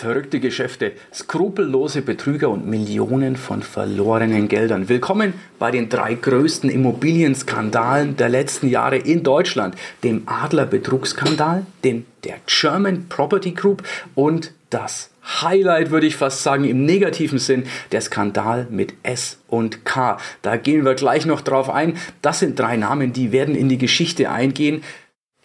Verrückte Geschäfte, skrupellose Betrüger und Millionen von verlorenen Geldern. Willkommen bei den drei größten Immobilienskandalen der letzten Jahre in Deutschland. Dem Adler-Betrugsskandal, dem der German Property Group und das Highlight, würde ich fast sagen, im negativen Sinn, der Skandal mit S und K. Da gehen wir gleich noch drauf ein. Das sind drei Namen, die werden in die Geschichte eingehen.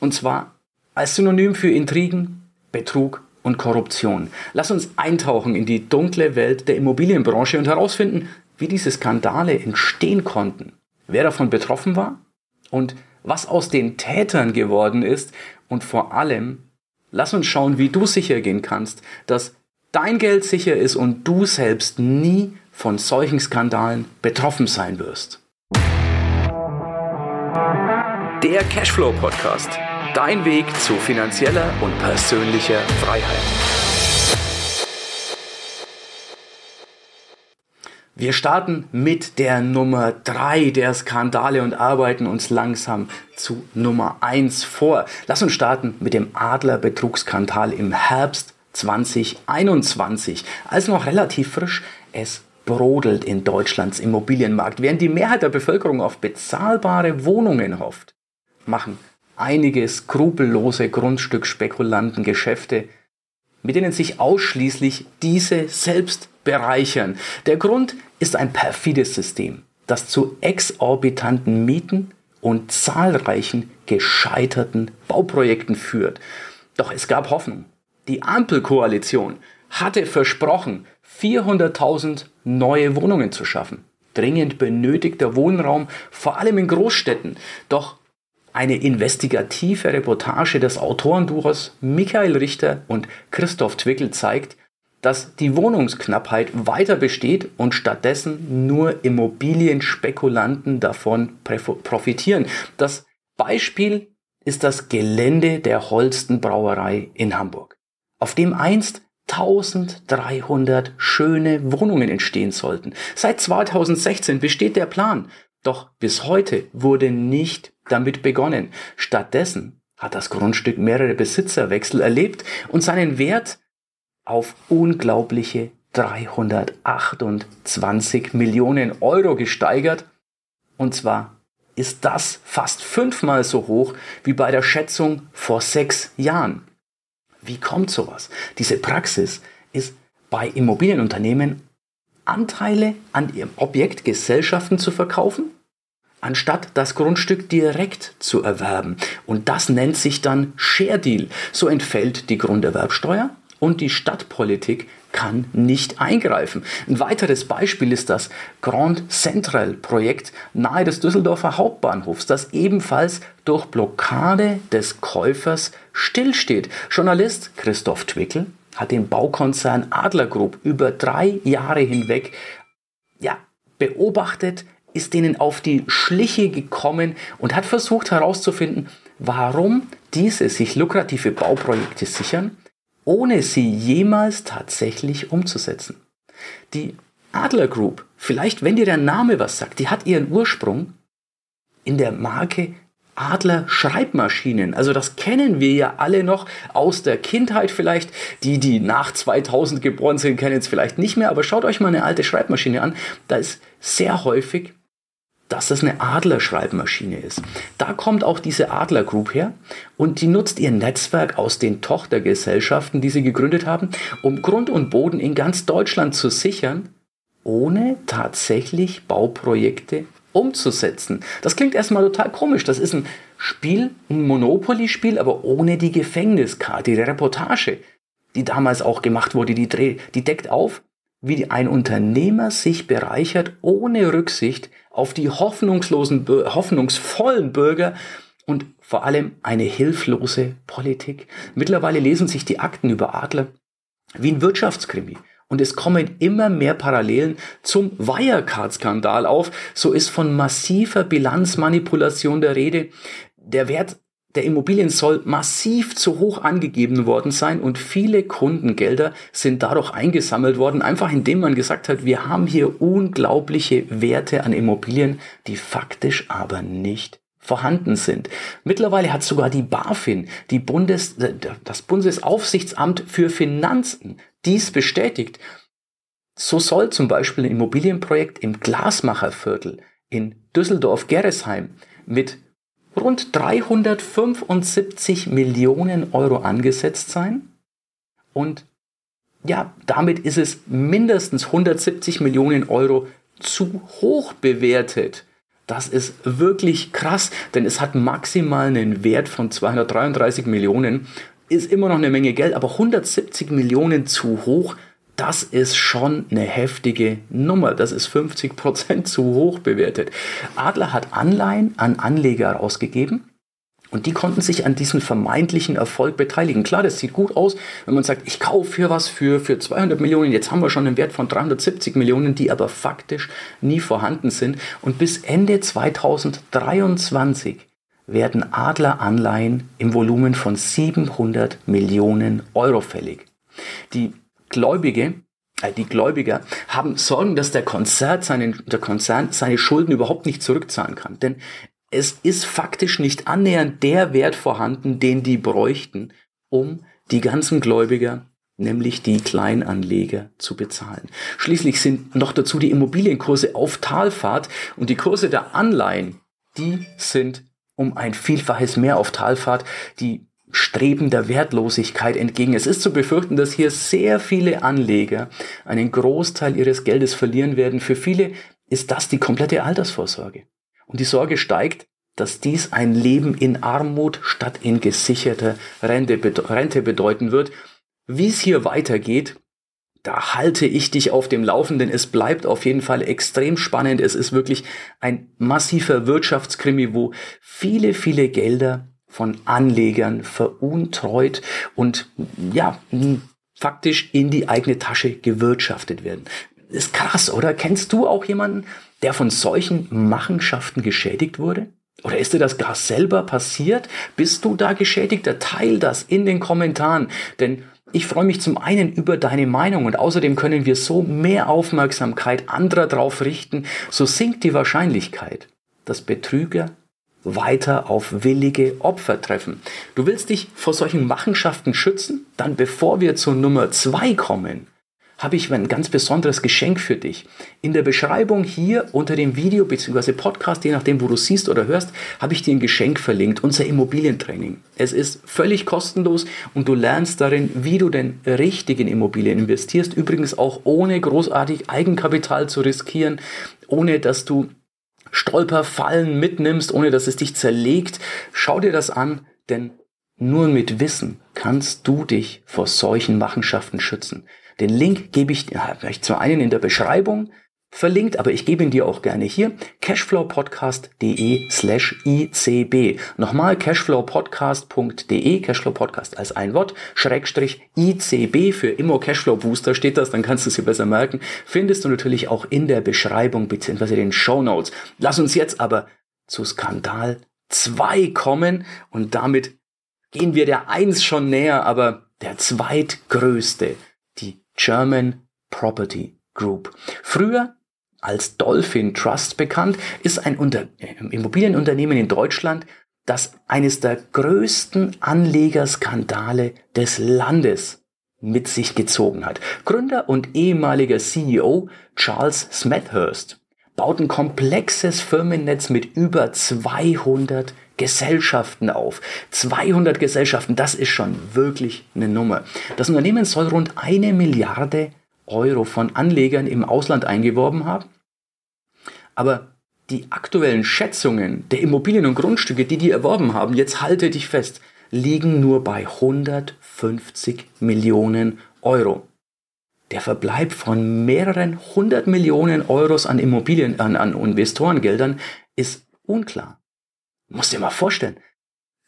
Und zwar als Synonym für Intrigen, Betrug und Korruption. Lass uns eintauchen in die dunkle Welt der Immobilienbranche und herausfinden, wie diese Skandale entstehen konnten, wer davon betroffen war und was aus den Tätern geworden ist und vor allem, lass uns schauen, wie du sicher gehen kannst, dass dein Geld sicher ist und du selbst nie von solchen Skandalen betroffen sein wirst. Der Cashflow Podcast Dein Weg zu finanzieller und persönlicher Freiheit. Wir starten mit der Nummer 3 der Skandale und arbeiten uns langsam zu Nummer 1 vor. Lass uns starten mit dem Adler-Betrugsskandal im Herbst 2021. Als noch relativ frisch, es brodelt in Deutschlands Immobilienmarkt. Während die Mehrheit der Bevölkerung auf bezahlbare Wohnungen hofft, machen einige skrupellose Grundstücksspekulanten Geschäfte, mit denen sich ausschließlich diese selbst bereichern. Der Grund ist ein perfides System, das zu exorbitanten Mieten und zahlreichen gescheiterten Bauprojekten führt. Doch es gab Hoffnung. Die Ampelkoalition hatte versprochen, 400.000 neue Wohnungen zu schaffen. Dringend benötigter Wohnraum, vor allem in Großstädten. Doch eine investigative Reportage des Autorenduos Michael Richter und Christoph Twickel zeigt, dass die Wohnungsknappheit weiter besteht und stattdessen nur Immobilienspekulanten davon profitieren. Das Beispiel ist das Gelände der Holsten Brauerei in Hamburg, auf dem einst 1300 schöne Wohnungen entstehen sollten. Seit 2016 besteht der Plan, doch bis heute wurde nicht damit begonnen. Stattdessen hat das Grundstück mehrere Besitzerwechsel erlebt und seinen Wert auf unglaubliche 328 Millionen Euro gesteigert. Und zwar ist das fast fünfmal so hoch wie bei der Schätzung vor sechs Jahren. Wie kommt sowas? Diese Praxis ist bei Immobilienunternehmen Anteile an ihrem Objekt Gesellschaften zu verkaufen anstatt das Grundstück direkt zu erwerben. Und das nennt sich dann Share Deal. So entfällt die Grunderwerbsteuer und die Stadtpolitik kann nicht eingreifen. Ein weiteres Beispiel ist das Grand Central Projekt nahe des Düsseldorfer Hauptbahnhofs, das ebenfalls durch Blockade des Käufers stillsteht. Journalist Christoph Twickel hat den Baukonzern Adler Group über drei Jahre hinweg ja, beobachtet, ist denen auf die Schliche gekommen und hat versucht herauszufinden, warum diese sich lukrative Bauprojekte sichern, ohne sie jemals tatsächlich umzusetzen. Die Adler Group, vielleicht wenn dir der Name was sagt, die hat ihren Ursprung in der Marke Adler Schreibmaschinen. Also das kennen wir ja alle noch aus der Kindheit vielleicht. Die, die nach 2000 geboren sind, kennen es vielleicht nicht mehr. Aber schaut euch mal eine alte Schreibmaschine an. Da ist sehr häufig dass das eine Adler-Schreibmaschine ist. Da kommt auch diese Adler Group her und die nutzt ihr Netzwerk aus den Tochtergesellschaften, die sie gegründet haben, um Grund und Boden in ganz Deutschland zu sichern, ohne tatsächlich Bauprojekte umzusetzen. Das klingt erstmal total komisch. Das ist ein Spiel, ein Monopoly-Spiel, aber ohne die Gefängniskarte, die Reportage, die damals auch gemacht wurde, die, die deckt auf, wie ein Unternehmer sich bereichert ohne Rücksicht auf die hoffnungslosen, hoffnungsvollen Bürger und vor allem eine hilflose Politik. Mittlerweile lesen sich die Akten über Adler wie ein Wirtschaftskrimi. Und es kommen immer mehr Parallelen zum Wirecard-Skandal auf. So ist von massiver Bilanzmanipulation der Rede. Der Wert der Immobilien soll massiv zu hoch angegeben worden sein und viele Kundengelder sind dadurch eingesammelt worden, einfach indem man gesagt hat, wir haben hier unglaubliche Werte an Immobilien, die faktisch aber nicht vorhanden sind. Mittlerweile hat sogar die BaFin, die Bundes, das Bundesaufsichtsamt für Finanzen, dies bestätigt. So soll zum Beispiel ein Immobilienprojekt im Glasmacherviertel in Düsseldorf-Gerresheim mit rund 375 Millionen Euro angesetzt sein. Und ja, damit ist es mindestens 170 Millionen Euro zu hoch bewertet. Das ist wirklich krass, denn es hat maximal einen Wert von 233 Millionen. Ist immer noch eine Menge Geld, aber 170 Millionen zu hoch, das ist schon eine heftige Nummer. Das ist 50 Prozent zu hoch bewertet. Adler hat Anleihen an Anleger ausgegeben und die konnten sich an diesem vermeintlichen Erfolg beteiligen. Klar, das sieht gut aus, wenn man sagt, ich kaufe hier was für, für 200 Millionen, jetzt haben wir schon einen Wert von 370 Millionen, die aber faktisch nie vorhanden sind. Und bis Ende 2023 werden Adler-Anleihen im Volumen von 700 Millionen Euro fällig. Die Gläubige, äh, die Gläubiger haben Sorgen, dass der Konzern, seinen, der Konzern seine Schulden überhaupt nicht zurückzahlen kann. Denn es ist faktisch nicht annähernd der Wert vorhanden, den die bräuchten, um die ganzen Gläubiger, nämlich die Kleinanleger, zu bezahlen. Schließlich sind noch dazu die Immobilienkurse auf Talfahrt und die Kurse der Anleihen, die sind um ein Vielfaches mehr auf Talfahrt. Die streben der Wertlosigkeit entgegen. Es ist zu befürchten, dass hier sehr viele Anleger einen Großteil ihres Geldes verlieren werden. Für viele ist das die komplette Altersvorsorge. Und die Sorge steigt, dass dies ein Leben in Armut statt in gesicherter Rente, Rente bedeuten wird. Wie es hier weitergeht, da halte ich dich auf dem Laufenden. Es bleibt auf jeden Fall extrem spannend. Es ist wirklich ein massiver Wirtschaftskrimi, wo viele, viele Gelder von Anlegern veruntreut und ja, faktisch in die eigene Tasche gewirtschaftet werden. Ist krass, oder? Kennst du auch jemanden, der von solchen Machenschaften geschädigt wurde? Oder ist dir das gar selber passiert? Bist du da geschädigter? Teil das in den Kommentaren, denn ich freue mich zum einen über deine Meinung und außerdem können wir so mehr Aufmerksamkeit anderer drauf richten, so sinkt die Wahrscheinlichkeit, dass Betrüger weiter auf willige Opfer treffen. Du willst dich vor solchen Machenschaften schützen? Dann bevor wir zur Nummer zwei kommen, habe ich ein ganz besonderes Geschenk für dich. In der Beschreibung hier unter dem Video bzw. Podcast, je nachdem, wo du siehst oder hörst, habe ich dir ein Geschenk verlinkt, unser Immobilientraining. Es ist völlig kostenlos und du lernst darin, wie du denn richtig in Immobilien investierst. Übrigens auch ohne großartig Eigenkapital zu riskieren, ohne dass du Stolperfallen mitnimmst, ohne dass es dich zerlegt. Schau dir das an, denn nur mit Wissen kannst du dich vor solchen Machenschaften schützen. Den Link gebe ich vielleicht zu einen in der Beschreibung verlinkt, aber ich gebe ihn dir auch gerne hier. cashflowpodcast.de slash ICB. Nochmal cashflowpodcast.de, Cashflowpodcast als ein Wort, Schrägstrich ICB für Immo Cashflow Booster steht das, dann kannst du sie besser merken. Findest du natürlich auch in der Beschreibung bzw. den Show Notes. Lass uns jetzt aber zu Skandal 2 kommen und damit gehen wir der 1 schon näher, aber der zweitgrößte, die German Property Group. Früher als Dolphin Trust bekannt, ist ein Unter Immobilienunternehmen in Deutschland, das eines der größten Anlegerskandale des Landes mit sich gezogen hat. Gründer und ehemaliger CEO Charles Smethurst baut ein komplexes Firmennetz mit über 200 Gesellschaften auf. 200 Gesellschaften, das ist schon wirklich eine Nummer. Das Unternehmen soll rund eine Milliarde Euro von Anlegern im Ausland eingeworben haben. Aber die aktuellen Schätzungen der Immobilien und Grundstücke, die die erworben haben, jetzt halte dich fest, liegen nur bei 150 Millionen Euro. Der Verbleib von mehreren hundert Millionen Euros an Immobilien, an, an Investorengeldern ist unklar. Muss dir mal vorstellen.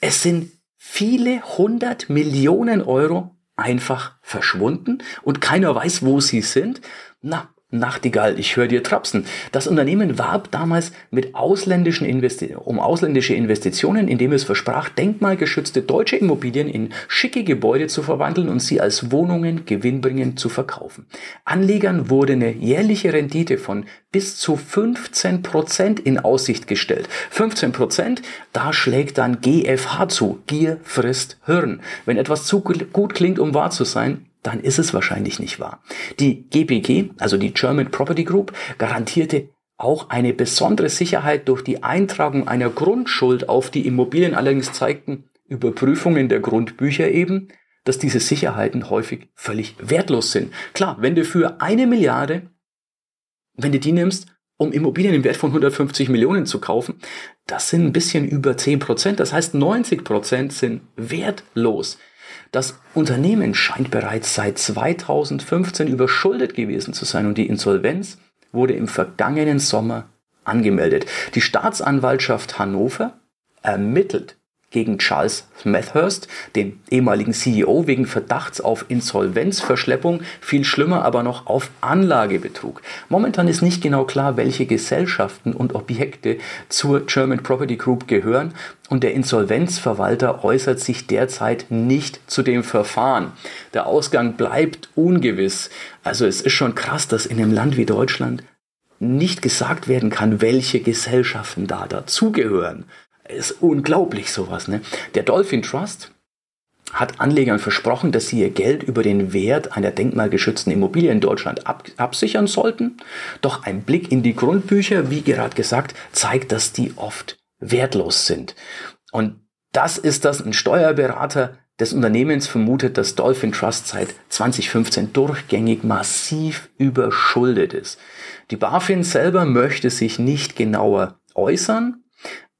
Es sind viele hundert Millionen Euro einfach verschwunden und keiner weiß, wo sie sind. Na, Nachtigall, ich höre dir trapsen. Das Unternehmen warb damals mit ausländischen Investi um ausländische Investitionen, indem es versprach, denkmalgeschützte deutsche Immobilien in schicke Gebäude zu verwandeln und sie als Wohnungen gewinnbringend zu verkaufen. Anlegern wurde eine jährliche Rendite von bis zu 15 Prozent in Aussicht gestellt. 15 Prozent, da schlägt dann GFH zu. Gier frisst Hirn. Wenn etwas zu gut klingt, um wahr zu sein, dann ist es wahrscheinlich nicht wahr. Die GPG, also die German Property Group, garantierte auch eine besondere Sicherheit durch die Eintragung einer Grundschuld auf die Immobilien. Allerdings zeigten Überprüfungen der Grundbücher eben, dass diese Sicherheiten häufig völlig wertlos sind. Klar, wenn du für eine Milliarde, wenn du die nimmst, um Immobilien im Wert von 150 Millionen zu kaufen, das sind ein bisschen über 10 Prozent. Das heißt, 90 Prozent sind wertlos. Das Unternehmen scheint bereits seit 2015 überschuldet gewesen zu sein und die Insolvenz wurde im vergangenen Sommer angemeldet. Die Staatsanwaltschaft Hannover ermittelt gegen Charles Smethurst, den ehemaligen CEO, wegen Verdachts auf Insolvenzverschleppung, viel schlimmer aber noch auf Anlagebetrug. Momentan ist nicht genau klar, welche Gesellschaften und Objekte zur German Property Group gehören und der Insolvenzverwalter äußert sich derzeit nicht zu dem Verfahren. Der Ausgang bleibt ungewiss. Also es ist schon krass, dass in einem Land wie Deutschland nicht gesagt werden kann, welche Gesellschaften da dazugehören. Ist unglaublich sowas. Ne? Der Dolphin Trust hat Anlegern versprochen, dass sie ihr Geld über den Wert einer denkmalgeschützten Immobilie in Deutschland ab absichern sollten. Doch ein Blick in die Grundbücher, wie gerade gesagt, zeigt, dass die oft wertlos sind. Und das ist das, ein Steuerberater des Unternehmens vermutet, dass Dolphin Trust seit 2015 durchgängig massiv überschuldet ist. Die BaFin selber möchte sich nicht genauer äußern,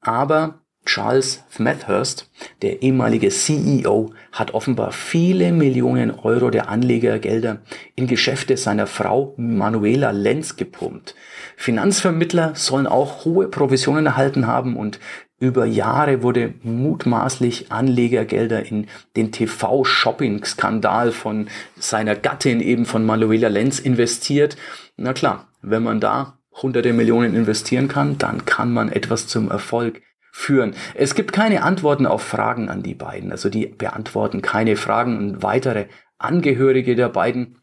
aber Charles Smethurst, der ehemalige CEO, hat offenbar viele Millionen Euro der Anlegergelder in Geschäfte seiner Frau Manuela Lenz gepumpt. Finanzvermittler sollen auch hohe Provisionen erhalten haben und über Jahre wurde mutmaßlich Anlegergelder in den TV-Shopping-Skandal von seiner Gattin eben von Manuela Lenz investiert. Na klar, wenn man da hunderte Millionen investieren kann, dann kann man etwas zum Erfolg führen. Es gibt keine Antworten auf Fragen an die beiden. Also die beantworten keine Fragen und weitere Angehörige der beiden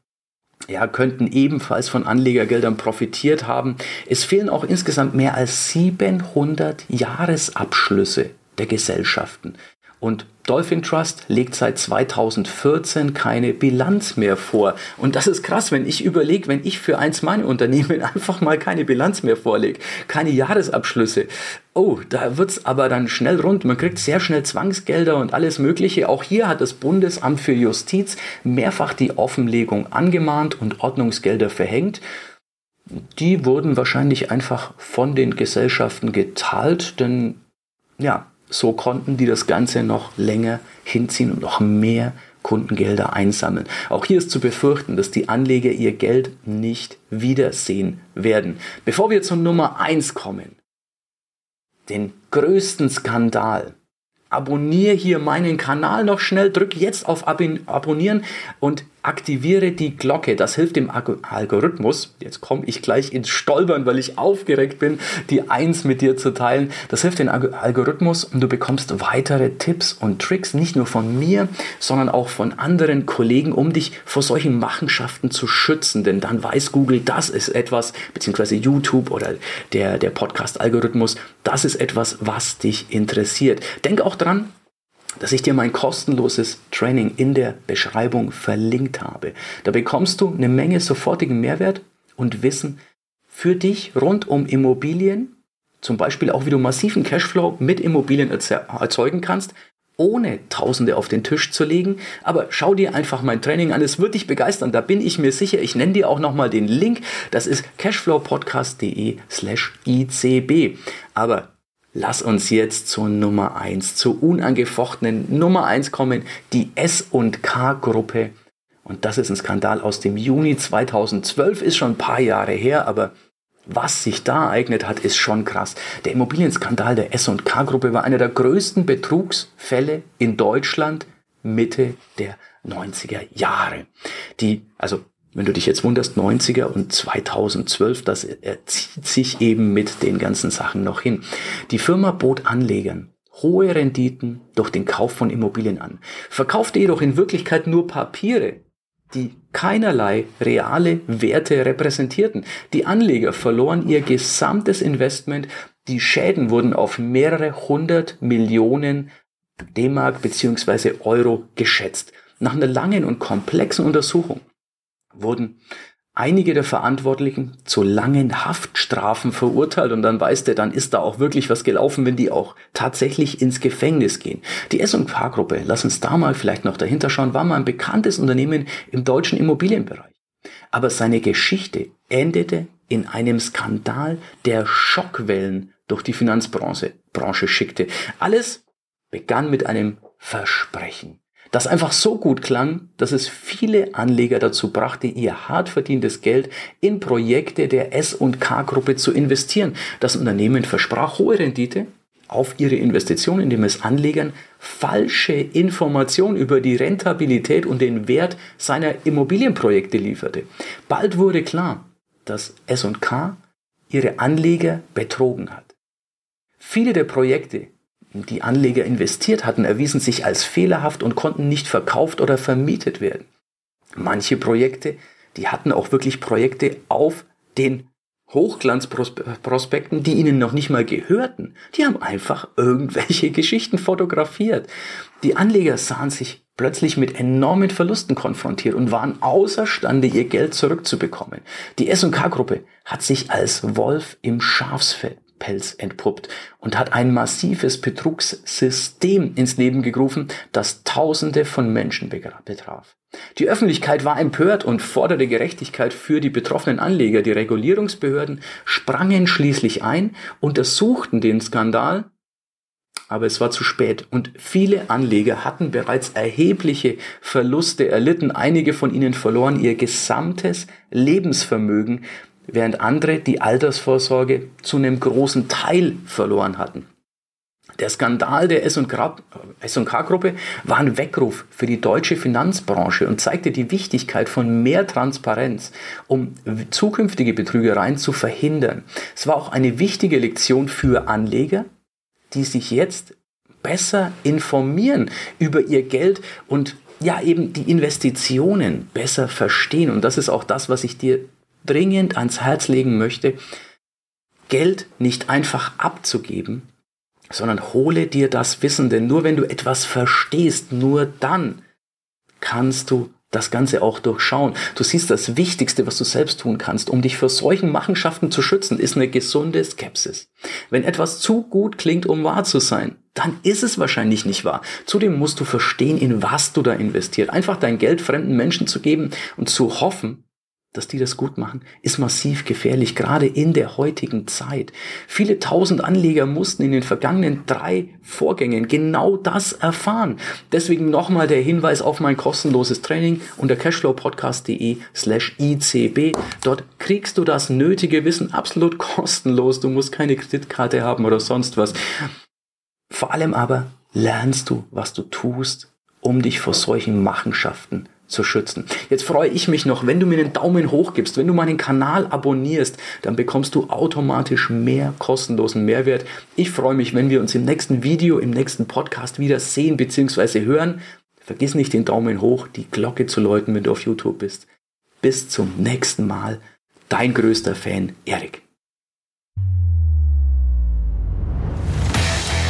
ja, könnten ebenfalls von Anlegergeldern profitiert haben. Es fehlen auch insgesamt mehr als 700 Jahresabschlüsse der Gesellschaften. Und Dolphin Trust legt seit 2014 keine Bilanz mehr vor. Und das ist krass, wenn ich überlege, wenn ich für eins meiner Unternehmen einfach mal keine Bilanz mehr vorlege, keine Jahresabschlüsse. Oh, da wird's aber dann schnell rund. Man kriegt sehr schnell Zwangsgelder und alles Mögliche. Auch hier hat das Bundesamt für Justiz mehrfach die Offenlegung angemahnt und Ordnungsgelder verhängt. Die wurden wahrscheinlich einfach von den Gesellschaften geteilt, denn ja, so konnten die das Ganze noch länger hinziehen und noch mehr Kundengelder einsammeln. Auch hier ist zu befürchten, dass die Anleger ihr Geld nicht wiedersehen werden. Bevor wir zur Nummer 1 kommen, den größten Skandal. Abonniere hier meinen Kanal noch schnell, drück jetzt auf Abonnieren und aktiviere die Glocke. Das hilft dem Algorithmus. Jetzt komme ich gleich ins Stolpern, weil ich aufgeregt bin, die Eins mit dir zu teilen. Das hilft dem Algorithmus und du bekommst weitere Tipps und Tricks, nicht nur von mir, sondern auch von anderen Kollegen, um dich vor solchen Machenschaften zu schützen. Denn dann weiß Google, das ist etwas, beziehungsweise YouTube oder der, der Podcast-Algorithmus, das ist etwas, was dich interessiert. Denk auch dran, dass ich dir mein kostenloses Training in der Beschreibung verlinkt habe. Da bekommst du eine Menge sofortigen Mehrwert und Wissen für dich rund um Immobilien, zum Beispiel auch wie du massiven Cashflow mit Immobilien erzeugen kannst, ohne Tausende auf den Tisch zu legen. Aber schau dir einfach mein Training an, es wird dich begeistern, da bin ich mir sicher. Ich nenne dir auch nochmal den Link, das ist cashflowpodcast.de slash ICB. Aber Lass uns jetzt zur Nummer 1, zur unangefochtenen Nummer 1 kommen, die S&K-Gruppe. Und das ist ein Skandal aus dem Juni 2012, ist schon ein paar Jahre her, aber was sich da ereignet hat, ist schon krass. Der Immobilienskandal der S&K-Gruppe war einer der größten Betrugsfälle in Deutschland Mitte der 90er Jahre. Die, also wenn du dich jetzt wunderst, 90er und 2012, das zieht sich eben mit den ganzen Sachen noch hin. Die Firma bot Anlegern hohe Renditen durch den Kauf von Immobilien an, verkaufte jedoch in Wirklichkeit nur Papiere, die keinerlei reale Werte repräsentierten. Die Anleger verloren ihr gesamtes Investment, die Schäden wurden auf mehrere hundert Millionen D-Mark bzw. Euro geschätzt. Nach einer langen und komplexen Untersuchung wurden einige der Verantwortlichen zu langen Haftstrafen verurteilt und dann weißt du, dann ist da auch wirklich was gelaufen, wenn die auch tatsächlich ins Gefängnis gehen. Die S&K-Gruppe, lass uns da mal vielleicht noch dahinter schauen, war mal ein bekanntes Unternehmen im deutschen Immobilienbereich. Aber seine Geschichte endete in einem Skandal, der Schockwellen durch die Finanzbranche Branche schickte. Alles begann mit einem Versprechen das einfach so gut klang, dass es viele Anleger dazu brachte, ihr hart verdientes Geld in Projekte der S&K-Gruppe zu investieren. Das Unternehmen versprach hohe Rendite auf ihre Investition, indem es Anlegern falsche Informationen über die Rentabilität und den Wert seiner Immobilienprojekte lieferte. Bald wurde klar, dass S&K ihre Anleger betrogen hat. Viele der Projekte, die Anleger investiert hatten, erwiesen sich als fehlerhaft und konnten nicht verkauft oder vermietet werden. Manche Projekte, die hatten auch wirklich Projekte auf den Hochglanzprospekten, die ihnen noch nicht mal gehörten. Die haben einfach irgendwelche Geschichten fotografiert. Die Anleger sahen sich plötzlich mit enormen Verlusten konfrontiert und waren außerstande, ihr Geld zurückzubekommen. Die S&K-Gruppe hat sich als Wolf im Schafsfell Pelz entpuppt und hat ein massives Betrugssystem ins Leben gerufen, das Tausende von Menschen betraf. Die Öffentlichkeit war empört und forderte Gerechtigkeit für die betroffenen Anleger. Die Regulierungsbehörden sprangen schließlich ein, untersuchten den Skandal, aber es war zu spät und viele Anleger hatten bereits erhebliche Verluste erlitten. Einige von ihnen verloren ihr gesamtes Lebensvermögen, während andere die Altersvorsorge zu einem großen Teil verloren hatten. Der Skandal der S&K-Gruppe war ein Weckruf für die deutsche Finanzbranche und zeigte die Wichtigkeit von mehr Transparenz, um zukünftige Betrügereien zu verhindern. Es war auch eine wichtige Lektion für Anleger, die sich jetzt besser informieren über ihr Geld und ja eben die Investitionen besser verstehen. Und das ist auch das, was ich dir dringend ans Herz legen möchte, Geld nicht einfach abzugeben, sondern hole dir das Wissen, denn nur wenn du etwas verstehst, nur dann kannst du das Ganze auch durchschauen. Du siehst, das Wichtigste, was du selbst tun kannst, um dich vor solchen Machenschaften zu schützen, ist eine gesunde Skepsis. Wenn etwas zu gut klingt, um wahr zu sein, dann ist es wahrscheinlich nicht wahr. Zudem musst du verstehen, in was du da investiert. Einfach dein Geld fremden Menschen zu geben und zu hoffen, dass die das gut machen, ist massiv gefährlich, gerade in der heutigen Zeit. Viele tausend Anleger mussten in den vergangenen drei Vorgängen genau das erfahren. Deswegen nochmal der Hinweis auf mein kostenloses Training unter cashflowpodcast.de slash ICB. Dort kriegst du das nötige Wissen absolut kostenlos. Du musst keine Kreditkarte haben oder sonst was. Vor allem aber lernst du, was du tust, um dich vor solchen Machenschaften zu schützen. Jetzt freue ich mich noch, wenn du mir einen Daumen hoch gibst, wenn du meinen Kanal abonnierst, dann bekommst du automatisch mehr kostenlosen Mehrwert. Ich freue mich, wenn wir uns im nächsten Video, im nächsten Podcast wieder sehen bzw. hören. Vergiss nicht den Daumen hoch, die Glocke zu läuten, wenn du auf YouTube bist. Bis zum nächsten Mal. Dein größter Fan, Erik.